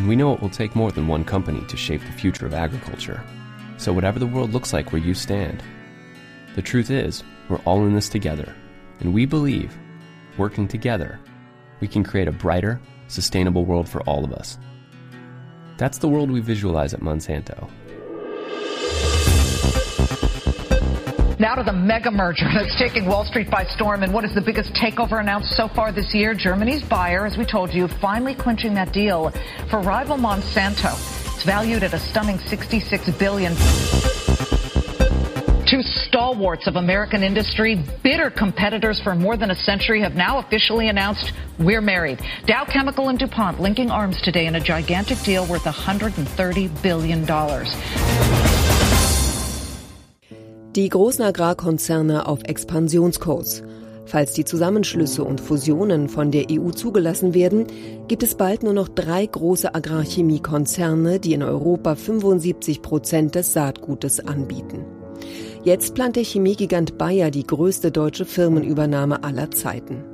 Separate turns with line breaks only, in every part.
And we know it will take more than one company to shape the future of agriculture. So, whatever the world looks like where you stand, the truth is, we're all in this together. And we believe, working together, we can create a brighter, sustainable world for all of us. That's the world we visualize at Monsanto.
Now to the mega merger that's taking Wall Street by storm and what is the biggest takeover announced so far this year? Germany's Bayer, as we told you, finally clinching that deal for rival Monsanto. It's valued at a stunning 66 billion. Two stalwarts of American industry, bitter competitors for more than a century, have now officially announced we're married. Dow Chemical and DuPont linking arms today in a gigantic deal worth $130 billion.
Die großen Agrarkonzerne auf Expansionskurs. Falls die Zusammenschlüsse und Fusionen von der EU zugelassen werden, gibt es bald nur noch drei große Agrarchemiekonzerne, die in Europa 75 Prozent des Saatgutes anbieten. Jetzt plant der Chemiegigant Bayer die größte deutsche Firmenübernahme aller Zeiten.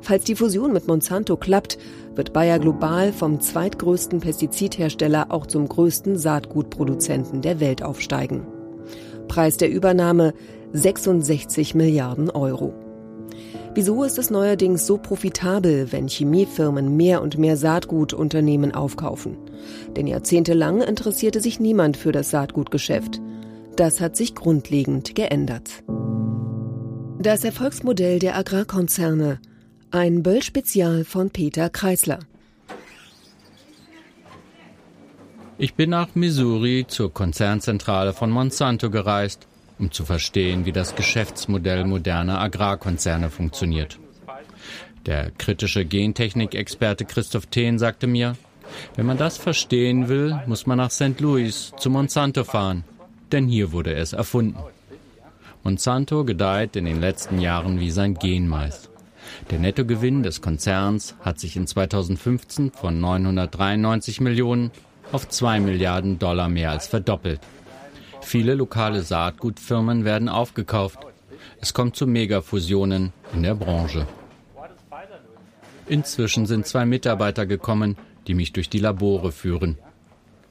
Falls die Fusion mit Monsanto klappt, wird Bayer global vom zweitgrößten Pestizidhersteller auch zum größten Saatgutproduzenten der Welt aufsteigen. Preis der Übernahme 66 Milliarden Euro. Wieso ist es neuerdings so profitabel, wenn Chemiefirmen mehr und mehr Saatgutunternehmen aufkaufen? Denn jahrzehntelang interessierte sich niemand für das Saatgutgeschäft. Das hat sich grundlegend geändert. Das Erfolgsmodell der Agrarkonzerne. Ein Böll-Spezial von Peter Kreisler.
Ich bin nach Missouri zur Konzernzentrale von Monsanto gereist, um zu verstehen, wie das Geschäftsmodell moderner Agrarkonzerne funktioniert. Der kritische Gentechnik-Experte Christoph Thehn sagte mir, wenn man das verstehen will, muss man nach St. Louis zu Monsanto fahren, denn hier wurde es erfunden. Monsanto gedeiht in den letzten Jahren wie sein Genmais. Der Nettogewinn des Konzerns hat sich in 2015 von 993 Millionen auf 2 Milliarden Dollar mehr als verdoppelt. Viele lokale Saatgutfirmen werden aufgekauft. Es kommt zu Megafusionen in der Branche. Inzwischen sind zwei Mitarbeiter gekommen, die mich durch die Labore führen.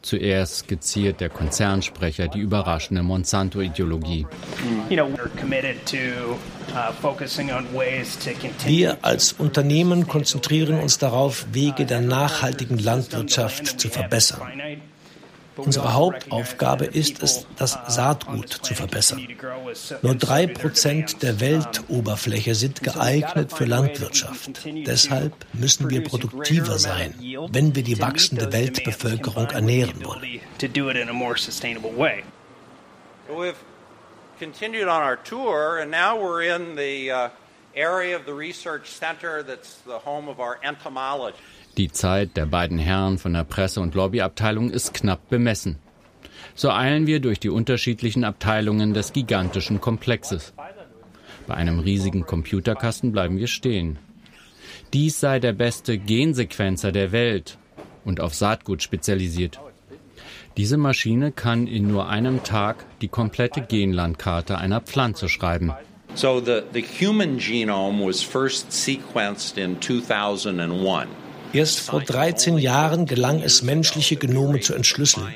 Zuerst skizziert der Konzernsprecher die überraschende Monsanto-Ideologie.
Wir als Unternehmen konzentrieren uns darauf, Wege der nachhaltigen Landwirtschaft zu verbessern. Unsere Hauptaufgabe ist es, das Saatgut zu verbessern. Nur drei Prozent der Weltoberfläche sind geeignet für Landwirtschaft. Deshalb müssen wir produktiver sein, wenn wir die wachsende Weltbevölkerung ernähren wollen.
continued on our tour, and now we're in the uh, area of the research center that's the home of our entomology.
Die Zeit der beiden Herren von der Presse- und Lobbyabteilung ist knapp bemessen. So eilen wir durch die unterschiedlichen Abteilungen des gigantischen Komplexes. Bei einem riesigen Computerkasten bleiben wir stehen. Dies sei der beste Gensequenzer der Welt und auf Saatgut spezialisiert. Diese Maschine kann in nur einem Tag die komplette Genlandkarte einer Pflanze schreiben.
So the, the human genome was first sequenced in 2001.
Erst vor 13 Jahren gelang es, menschliche Genome zu entschlüsseln.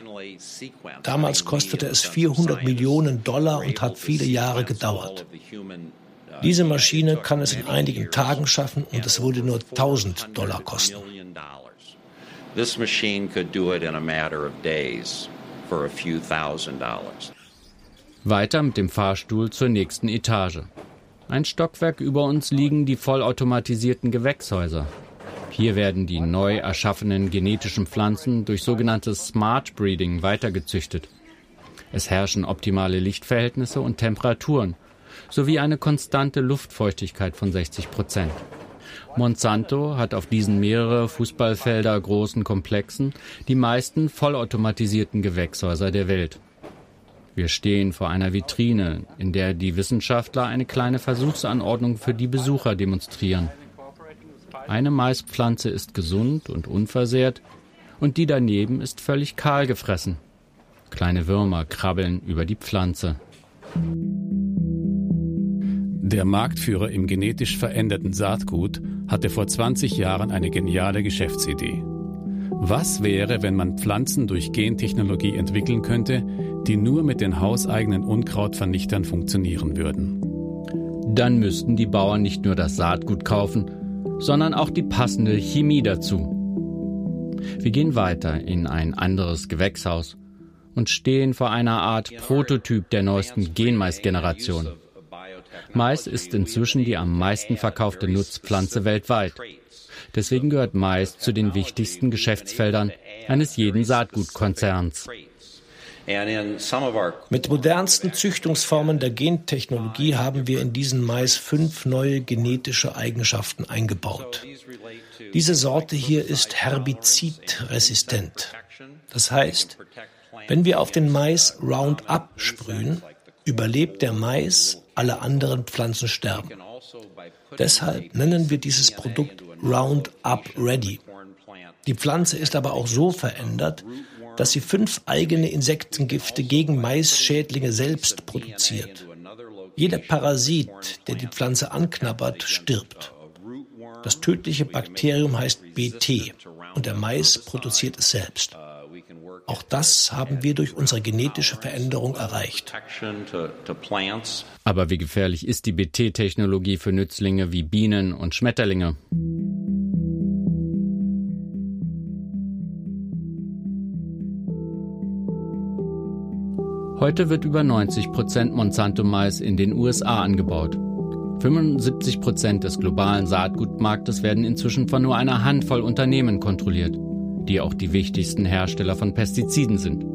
Damals kostete es 400 Millionen Dollar und hat viele Jahre gedauert. Diese Maschine kann es in einigen Tagen schaffen und es würde nur 1000 Dollar kosten.
This machine could do it in a matter of days for a few thousand dollars.
Weiter mit dem Fahrstuhl zur nächsten Etage. Ein Stockwerk über uns liegen die vollautomatisierten Gewächshäuser. Hier werden die neu erschaffenen genetischen Pflanzen durch sogenanntes Smart Breeding weitergezüchtet. Es herrschen optimale Lichtverhältnisse und Temperaturen sowie eine konstante Luftfeuchtigkeit von 60 Prozent. Monsanto hat auf diesen mehrere Fußballfelder großen Komplexen die meisten vollautomatisierten Gewächshäuser der Welt. Wir stehen vor einer Vitrine, in der die Wissenschaftler eine kleine Versuchsanordnung für die Besucher demonstrieren. Eine Maispflanze ist gesund und unversehrt und die daneben ist völlig kahl gefressen. Kleine Würmer krabbeln über die Pflanze.
Der Marktführer im genetisch veränderten Saatgut hatte vor 20 Jahren eine geniale Geschäftsidee. Was wäre, wenn man Pflanzen durch Gentechnologie entwickeln könnte, die nur mit den hauseigenen Unkrautvernichtern funktionieren würden?
Dann müssten die Bauern nicht nur das Saatgut kaufen, sondern auch die passende Chemie dazu. Wir gehen weiter in ein anderes Gewächshaus und stehen vor einer Art Prototyp der neuesten Genmais-Generation. Mais ist inzwischen die am meisten verkaufte Nutzpflanze weltweit. Deswegen gehört Mais zu den wichtigsten Geschäftsfeldern eines jeden Saatgutkonzerns.
Mit modernsten Züchtungsformen der Gentechnologie haben wir in diesen Mais fünf neue genetische Eigenschaften eingebaut. Diese Sorte hier ist herbizidresistent. Das heißt, wenn wir auf den Mais Roundup sprühen, überlebt der Mais, alle anderen Pflanzen sterben. Deshalb nennen wir dieses Produkt Roundup Ready. Die Pflanze ist aber auch so verändert, dass sie fünf eigene Insektengifte gegen Maisschädlinge selbst produziert. Jeder Parasit, der die Pflanze anknabbert, stirbt. Das tödliche Bakterium heißt BT und der Mais produziert es selbst. Auch das haben wir durch unsere genetische Veränderung erreicht.
Aber wie gefährlich ist die BT-Technologie für Nützlinge wie Bienen und Schmetterlinge? Heute wird über 90 Prozent Monsanto-Mais in den USA angebaut. 75 Prozent des globalen Saatgutmarktes werden inzwischen von nur einer Handvoll Unternehmen kontrolliert, die auch die wichtigsten Hersteller von Pestiziden sind.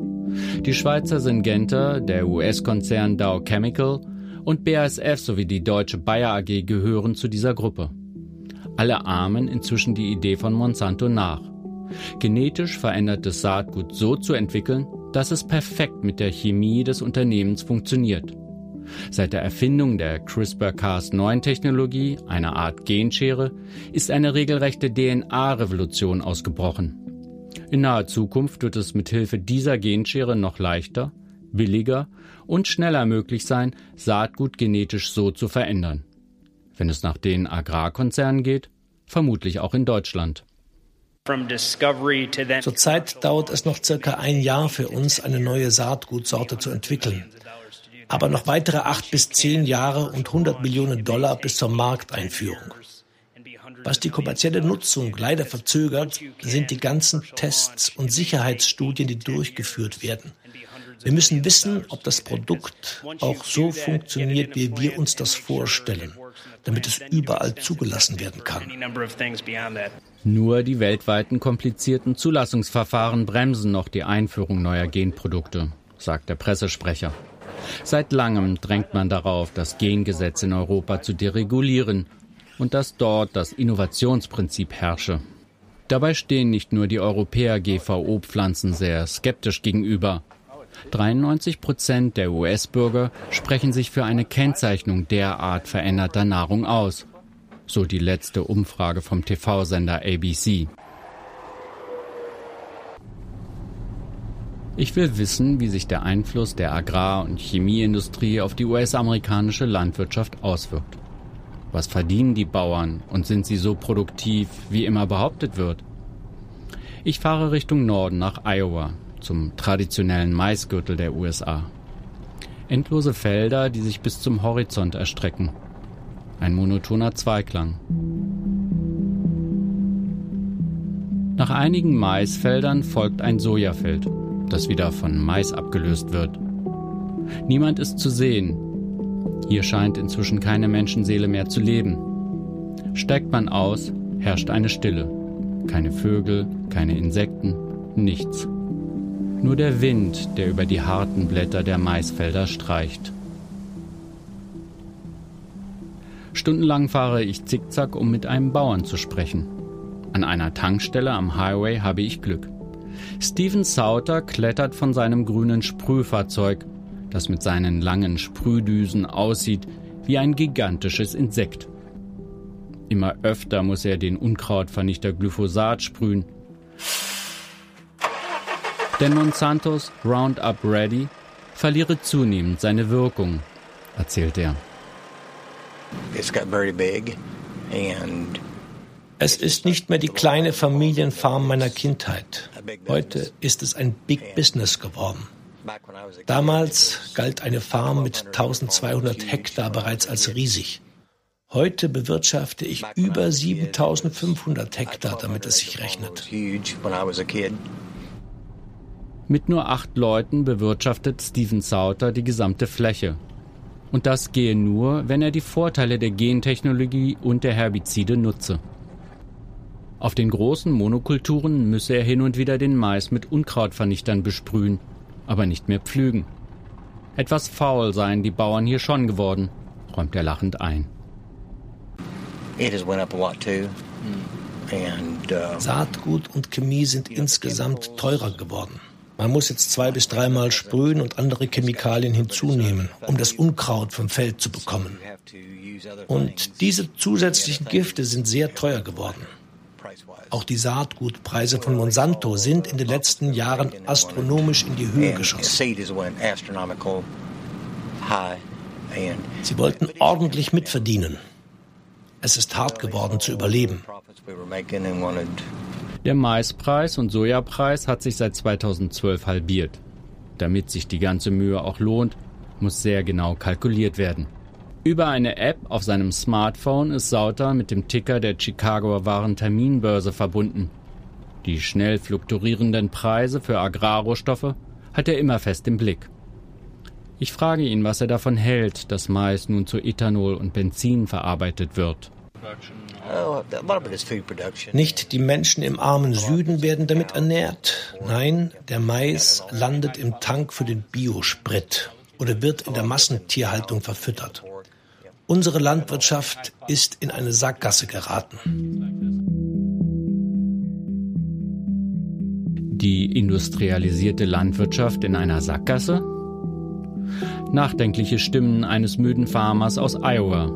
Die Schweizer Syngenta, der US-Konzern Dow Chemical und BASF sowie die deutsche Bayer AG gehören zu dieser Gruppe. Alle ahmen inzwischen die Idee von Monsanto nach. Genetisch verändertes Saatgut so zu entwickeln, dass es perfekt mit der Chemie des Unternehmens funktioniert. Seit der Erfindung der CRISPR-Cas9-Technologie, einer Art Genschere, ist eine regelrechte DNA-Revolution ausgebrochen. In naher Zukunft wird es mit Hilfe dieser Genschere noch leichter, billiger und schneller möglich sein, Saatgut genetisch so zu verändern. Wenn es nach den Agrarkonzernen geht, vermutlich auch in Deutschland.
Zurzeit dauert es noch circa ein Jahr für uns, eine neue Saatgutsorte zu entwickeln. Aber noch weitere acht bis zehn Jahre und 100 Millionen Dollar bis zur Markteinführung. Was die kommerzielle Nutzung leider verzögert, sind die ganzen Tests und Sicherheitsstudien, die durchgeführt werden. Wir müssen wissen, ob das Produkt auch so funktioniert, wie wir uns das vorstellen, damit es überall zugelassen werden kann.
Nur die weltweiten komplizierten Zulassungsverfahren bremsen noch die Einführung neuer Genprodukte, sagt der Pressesprecher. Seit langem drängt man darauf, das Gengesetz in Europa zu deregulieren und dass dort das Innovationsprinzip herrsche. Dabei stehen nicht nur die Europäer GVO-Pflanzen sehr skeptisch gegenüber. 93 Prozent der US-Bürger sprechen sich für eine Kennzeichnung derart veränderter Nahrung aus so die letzte Umfrage vom TV-Sender ABC. Ich will wissen, wie sich der Einfluss der Agrar- und Chemieindustrie auf die US-amerikanische Landwirtschaft auswirkt. Was verdienen die Bauern und sind sie so produktiv, wie immer behauptet wird? Ich fahre Richtung Norden nach Iowa, zum traditionellen Maisgürtel der USA. Endlose Felder, die sich bis zum Horizont erstrecken ein monotoner Zweiklang. Nach einigen Maisfeldern folgt ein Sojafeld, das wieder von Mais abgelöst wird. Niemand ist zu sehen. Hier scheint inzwischen keine Menschenseele mehr zu leben. Steigt man aus, herrscht eine Stille. Keine Vögel, keine Insekten, nichts. Nur der Wind, der über die harten Blätter der Maisfelder streicht. Stundenlang fahre ich zickzack, um mit einem Bauern zu sprechen. An einer Tankstelle am Highway habe ich Glück. Steven Sauter klettert von seinem grünen Sprühfahrzeug, das mit seinen langen Sprühdüsen aussieht wie ein gigantisches Insekt. Immer öfter muss er den Unkrautvernichter Glyphosat sprühen. Denn Monsantos Roundup Ready verliere zunehmend seine Wirkung, erzählt er.
Es ist nicht mehr die kleine Familienfarm meiner Kindheit. Heute ist es ein Big Business geworden. Damals galt eine Farm mit 1200 Hektar bereits als riesig. Heute bewirtschafte ich über 7500 Hektar, damit es sich rechnet.
Mit nur acht Leuten bewirtschaftet Steven Sauter die gesamte Fläche. Und das gehe nur, wenn er die Vorteile der Gentechnologie und der Herbizide nutze. Auf den großen Monokulturen müsse er hin und wieder den Mais mit Unkrautvernichtern besprühen, aber nicht mehr pflügen. Etwas faul seien die Bauern hier schon geworden, räumt er lachend ein.
Uh, Saatgut und Chemie sind insgesamt teurer geworden. Man muss jetzt zwei bis dreimal sprühen und andere Chemikalien hinzunehmen, um das Unkraut vom Feld zu bekommen. Und diese zusätzlichen Gifte sind sehr teuer geworden. Auch die Saatgutpreise von Monsanto sind in den letzten Jahren astronomisch in die Höhe geschossen. Sie wollten ordentlich mitverdienen. Es ist hart geworden zu überleben.
Der Maispreis und Sojapreis hat sich seit 2012 halbiert. Damit sich die ganze Mühe auch lohnt, muss sehr genau kalkuliert werden. Über eine App auf seinem Smartphone ist Sauter mit dem Ticker der Chicagoer Warenterminbörse verbunden. Die schnell fluktuierenden Preise für Agrarrohstoffe hat er immer fest im Blick. Ich frage ihn, was er davon hält, dass Mais nun zu Ethanol und Benzin verarbeitet wird.
Nicht die Menschen im armen Süden werden damit ernährt. Nein, der Mais landet im Tank für den Biosprit oder wird in der Massentierhaltung verfüttert. Unsere Landwirtschaft ist in eine Sackgasse geraten.
Die industrialisierte Landwirtschaft in einer Sackgasse? Nachdenkliche Stimmen eines müden Farmers aus Iowa.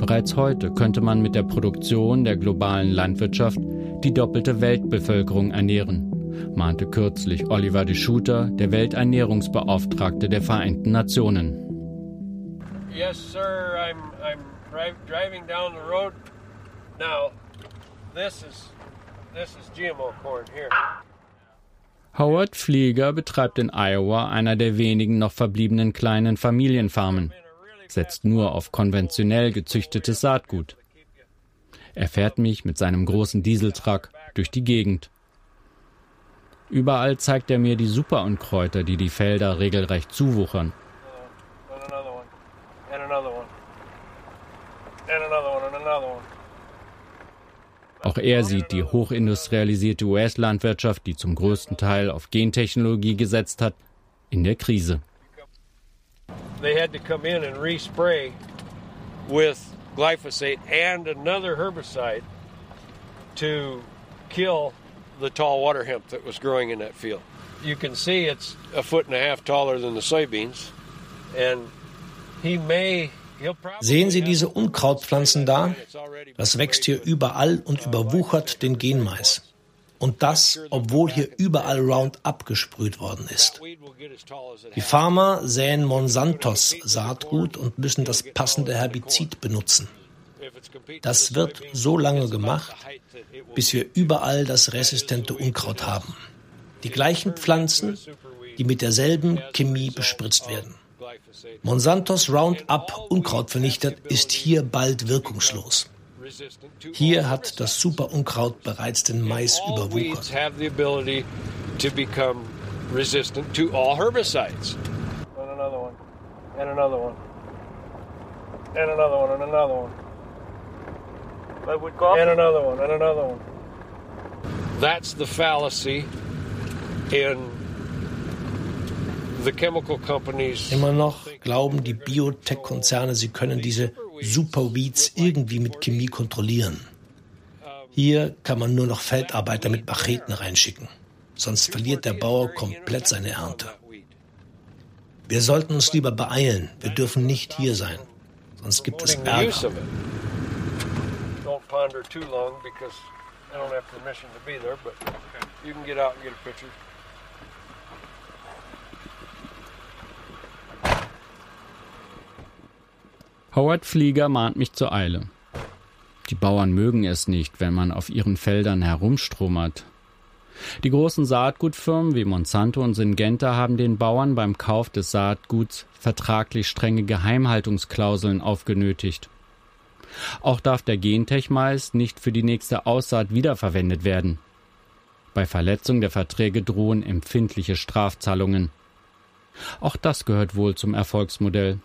Bereits heute könnte man mit der Produktion der globalen Landwirtschaft die doppelte Weltbevölkerung ernähren, mahnte kürzlich Oliver de Schutter, der Welternährungsbeauftragte der Vereinten Nationen. Yes, sir. I'm I'm driving down the road now. This is this is GMO corn here. Howard Flieger betreibt in Iowa einer der wenigen noch verbliebenen kleinen Familienfarmen, setzt nur auf konventionell gezüchtetes Saatgut. Er fährt mich mit seinem großen Dieseltruck durch die Gegend. Überall zeigt er mir die Superunkräuter, die die Felder regelrecht zuwuchern. Auch er sieht die hochindustrialisierte US-Landwirtschaft, die zum größten Teil auf Gentechnologie gesetzt hat, in der Krise. They had to come in and respray with glyphosate and another herbicide to kill the tall water hemp that was growing in that field. You can see it's a foot and a half taller than the soybeans, and he may
Sehen Sie diese Unkrautpflanzen da? Das wächst hier überall und überwuchert den Genmais. Und das, obwohl hier überall Roundup gesprüht worden ist. Die Farmer säen Monsantos Saatgut und müssen das passende Herbizid benutzen. Das wird so lange gemacht, bis wir überall das resistente Unkraut haben. Die gleichen Pflanzen, die mit derselben Chemie bespritzt werden. Monsantos Roundup Unkrautvernichter ist hier bald wirkungslos. Hier hat das Superunkraut bereits den Mais überwuchert. That's the fallacy in Immer noch glauben die Biotech-Konzerne, sie können diese Superweeds irgendwie mit Chemie kontrollieren. Hier kann man nur noch Feldarbeiter mit Macheten reinschicken. Sonst verliert der Bauer komplett seine Ernte. Wir sollten uns lieber beeilen. Wir dürfen nicht hier sein. Sonst gibt es Ärger. Don't
Howard Flieger mahnt mich zur Eile. Die Bauern mögen es nicht, wenn man auf ihren Feldern herumstromert. Die großen Saatgutfirmen wie Monsanto und Syngenta haben den Bauern beim Kauf des Saatguts vertraglich strenge Geheimhaltungsklauseln aufgenötigt. Auch darf der Gentech-Mais nicht für die nächste Aussaat wiederverwendet werden. Bei Verletzung der Verträge drohen empfindliche Strafzahlungen. Auch das gehört wohl zum Erfolgsmodell.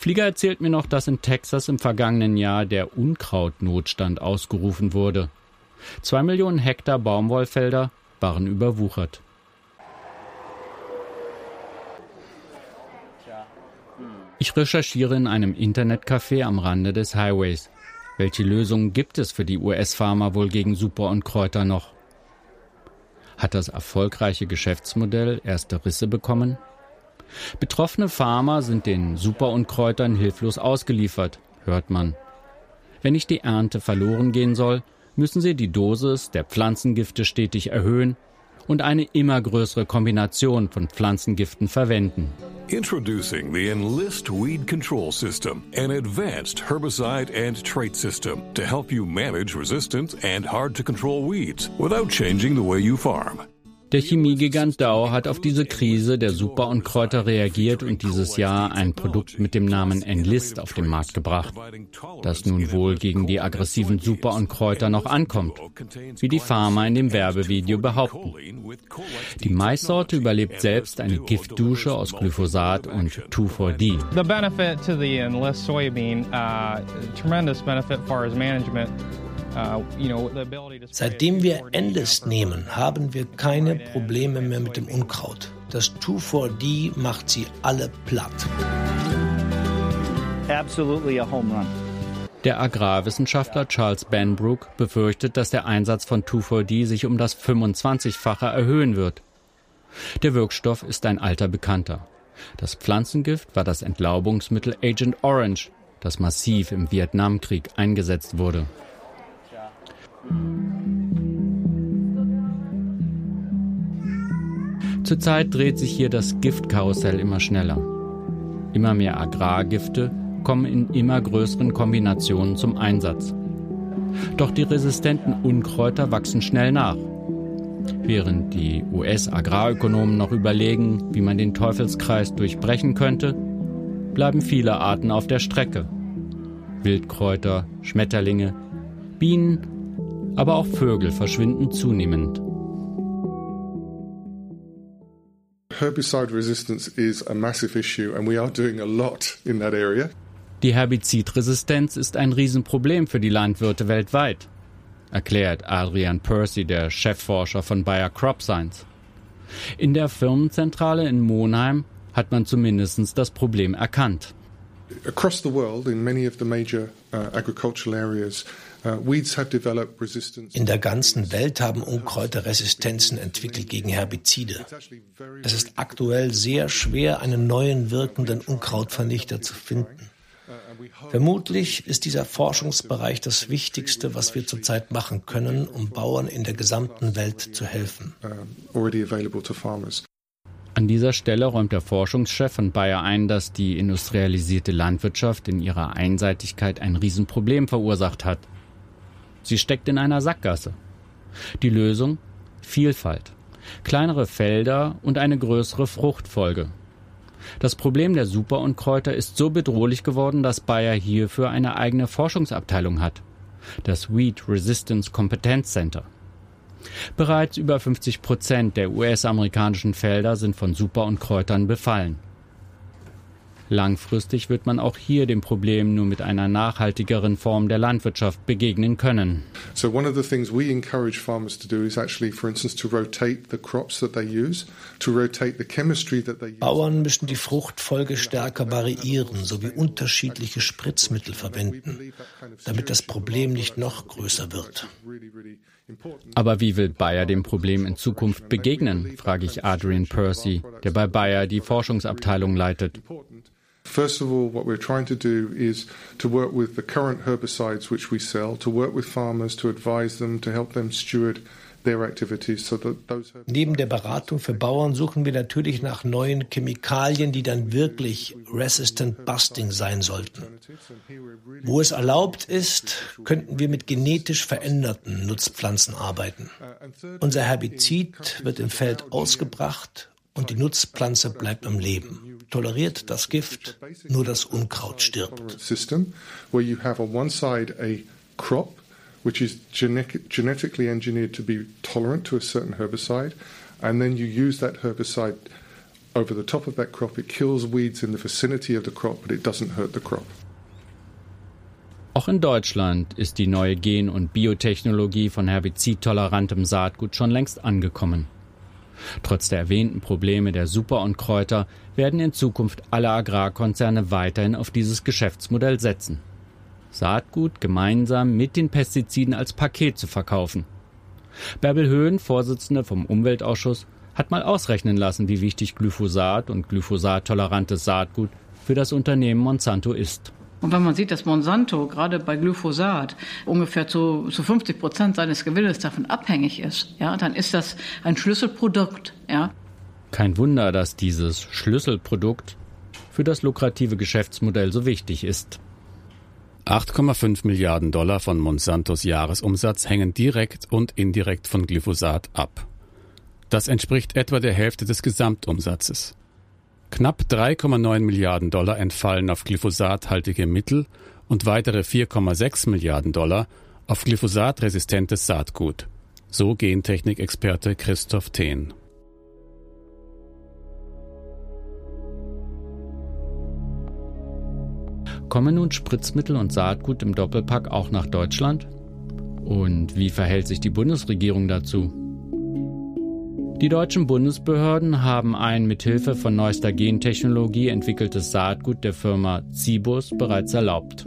Flieger erzählt mir noch, dass in Texas im vergangenen Jahr der Unkrautnotstand ausgerufen wurde. Zwei Millionen Hektar Baumwollfelder waren überwuchert. Ich recherchiere in einem Internetcafé am Rande des Highways. Welche Lösungen gibt es für die US-Farmer wohl gegen Super und Kräuter noch? Hat das erfolgreiche Geschäftsmodell erste Risse bekommen? Betroffene Farmer sind den Superunkräutern hilflos ausgeliefert, hört man. Wenn nicht die Ernte verloren gehen soll, müssen sie die Dosis der Pflanzengifte stetig erhöhen und eine immer größere Kombination von Pflanzengiften verwenden.
Introducing the Enlist Weed Control System, an advanced herbicide and trait system to help you manage resistant and hard to control weeds without changing the way you farm.
Der Chemiegigant Dow hat auf diese Krise der Super- und Kräuter reagiert und dieses Jahr ein Produkt mit dem Namen Enlist auf den Markt gebracht, das nun wohl gegen die aggressiven Super- und Kräuter noch ankommt, wie die Farmer in dem Werbevideo behaupten. Die Maissorte überlebt selbst eine Giftdusche aus Glyphosat und 2,4-D.
The benefit to the Enlist soybean, uh, tremendous benefit for its management.
Uh, Seitdem wir Enlist nehmen, haben wir keine Probleme mehr mit dem Unkraut. Das 2,4-D macht sie alle platt.
Absolutely a home run. Der Agrarwissenschaftler Charles Benbrook befürchtet, dass der Einsatz von 2,4-D sich um das 25-fache erhöhen wird. Der Wirkstoff ist ein alter Bekannter. Das Pflanzengift war das Entlaubungsmittel Agent Orange, das massiv im Vietnamkrieg eingesetzt wurde. Zurzeit dreht sich hier das Giftkarussell immer schneller. Immer mehr Agrargifte kommen in immer größeren Kombinationen zum Einsatz. Doch die resistenten Unkräuter wachsen schnell nach. Während die US-Agrarökonomen noch überlegen, wie man den Teufelskreis durchbrechen könnte, bleiben viele Arten auf der Strecke. Wildkräuter, Schmetterlinge, Bienen aber auch Vögel verschwinden zunehmend. Herbicide resistance is a massive issue and we are doing a lot in that area. Die Herbizidresistenz ist ein Riesenproblem für die Landwirte weltweit, erklärt Adrian Percy, der Chefforscher von Bayer Crop Science. In der Firmenzentrale in Monheim hat man zumindest das Problem erkannt.
Across the world, in many of the major uh, agricultural areas,
in der ganzen Welt haben Unkräuter Resistenzen entwickelt gegen Herbizide. Es ist aktuell sehr schwer, einen neuen wirkenden Unkrautvernichter zu finden. Vermutlich ist dieser Forschungsbereich das Wichtigste, was wir zurzeit machen können, um Bauern in der gesamten Welt zu helfen.
An dieser Stelle räumt der Forschungschef von Bayer ein, dass die industrialisierte Landwirtschaft in ihrer Einseitigkeit ein Riesenproblem verursacht hat. Sie steckt in einer Sackgasse. Die Lösung? Vielfalt. Kleinere Felder und eine größere Fruchtfolge. Das Problem der Superunkräuter ist so bedrohlich geworden, dass Bayer hierfür eine eigene Forschungsabteilung hat. Das Weed Resistance Competence Center. Bereits über 50 Prozent der US-amerikanischen Felder sind von Superunkräutern befallen. Langfristig wird man auch hier dem Problem nur mit einer nachhaltigeren Form der Landwirtschaft begegnen können. So one of the things we encourage farmers to do is actually for instance to rotate the crops that they use, to rotate the chemistry that they use.
Bauern müssen die Fruchtfolge stärker variieren sowie unterschiedliche Spritzmittel verwenden, damit das Problem nicht noch größer wird.
Aber wie will Bayer dem Problem in Zukunft begegnen, frage ich Adrian Percy, der bei Bayer die Forschungsabteilung leitet.
First of all, what we're trying to do is to work with the current herbicides which we sell, to work with farmers, to advise them, to help them steward
Neben der Beratung für Bauern suchen wir natürlich nach neuen Chemikalien, die dann wirklich resistant busting sein sollten. Wo es erlaubt ist, könnten wir mit genetisch veränderten Nutzpflanzen arbeiten. Unser Herbizid wird im Feld ausgebracht und die Nutzpflanze bleibt am Leben. Toleriert das Gift, nur das Unkraut stirbt.
crop which is genetic, genetically engineered to be tolerant to a certain herbicide, and then you use that herbicide over the top of that crop. It kills weeds in the vicinity of the crop, but it doesn't hurt the crop.
Auch in Deutschland ist die neue Gen- und Biotechnologie von herbizidtolerantem Saatgut schon längst angekommen. Trotz der erwähnten Probleme der Super- und Kräuter werden in Zukunft alle Agrarkonzerne weiterhin auf dieses Geschäftsmodell setzen. Saatgut gemeinsam mit den Pestiziden als Paket zu verkaufen. Bärbel Höhn, Vorsitzende vom Umweltausschuss, hat mal ausrechnen lassen, wie wichtig Glyphosat und glyphosat-tolerantes Saatgut für das Unternehmen Monsanto ist.
Und wenn man sieht, dass Monsanto gerade bei Glyphosat ungefähr zu, zu 50 Prozent seines Gewinnes davon abhängig ist, ja, dann ist das ein Schlüsselprodukt. Ja.
Kein Wunder, dass dieses Schlüsselprodukt für das lukrative Geschäftsmodell so wichtig ist.
8,5 Milliarden Dollar von Monsantos Jahresumsatz hängen direkt und indirekt von Glyphosat ab. Das entspricht etwa der Hälfte des Gesamtumsatzes. Knapp 3,9 Milliarden Dollar entfallen auf glyphosathaltige Mittel und weitere 4,6 Milliarden Dollar auf glyphosatresistentes Saatgut. So Gentechnikexperte Christoph Thehn.
Kommen nun Spritzmittel und Saatgut im Doppelpack auch nach Deutschland? Und wie verhält sich die Bundesregierung dazu? Die deutschen Bundesbehörden haben ein mit Hilfe von neuester Gentechnologie entwickeltes Saatgut der Firma Cibus bereits erlaubt.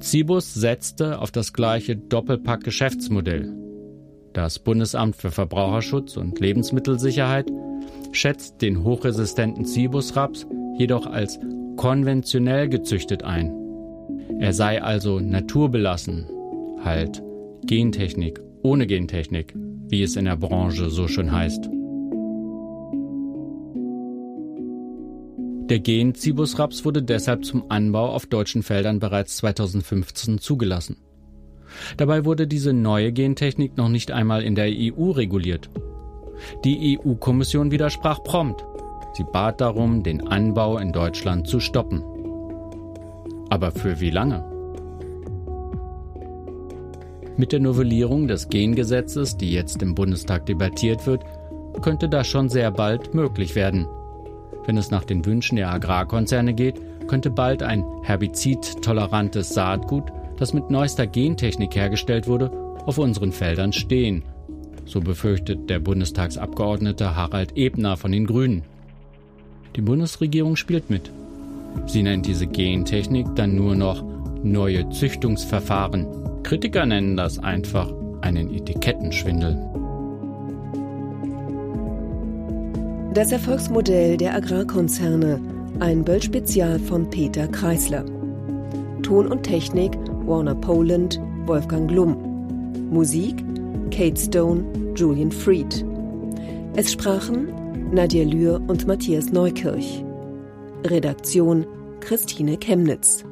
Cibus setzte auf das gleiche Doppelpack-Geschäftsmodell. Das Bundesamt für Verbraucherschutz und Lebensmittelsicherheit schätzt den hochresistenten Cibus-Raps jedoch als konventionell gezüchtet ein. Er sei also naturbelassen, halt Gentechnik ohne Gentechnik, wie es in der Branche so schön heißt. Der Gen Cibus-Raps wurde deshalb zum Anbau auf deutschen Feldern bereits 2015 zugelassen. Dabei wurde diese neue Gentechnik noch nicht einmal in der EU reguliert. Die EU-Kommission widersprach prompt. Sie bat darum, den Anbau in Deutschland zu stoppen. Aber für wie lange? Mit der Novellierung des Gengesetzes, die jetzt im Bundestag debattiert wird, könnte das schon sehr bald möglich werden. Wenn es nach den Wünschen der Agrarkonzerne geht, könnte bald ein herbizidtolerantes Saatgut, das mit neuester Gentechnik hergestellt wurde, auf unseren Feldern stehen. So befürchtet der Bundestagsabgeordnete Harald Ebner von den Grünen. Die Bundesregierung spielt mit. Sie nennt diese Gentechnik dann nur noch neue Züchtungsverfahren. Kritiker nennen das einfach einen Etikettenschwindel.
Das Erfolgsmodell der Agrarkonzerne, ein Böll-Spezial von Peter Kreisler. Ton und Technik Warner Poland, Wolfgang Glum. Musik Kate Stone, Julian Fried. Es sprachen Nadja Lühr und Matthias Neukirch. Redaktion Christine Chemnitz.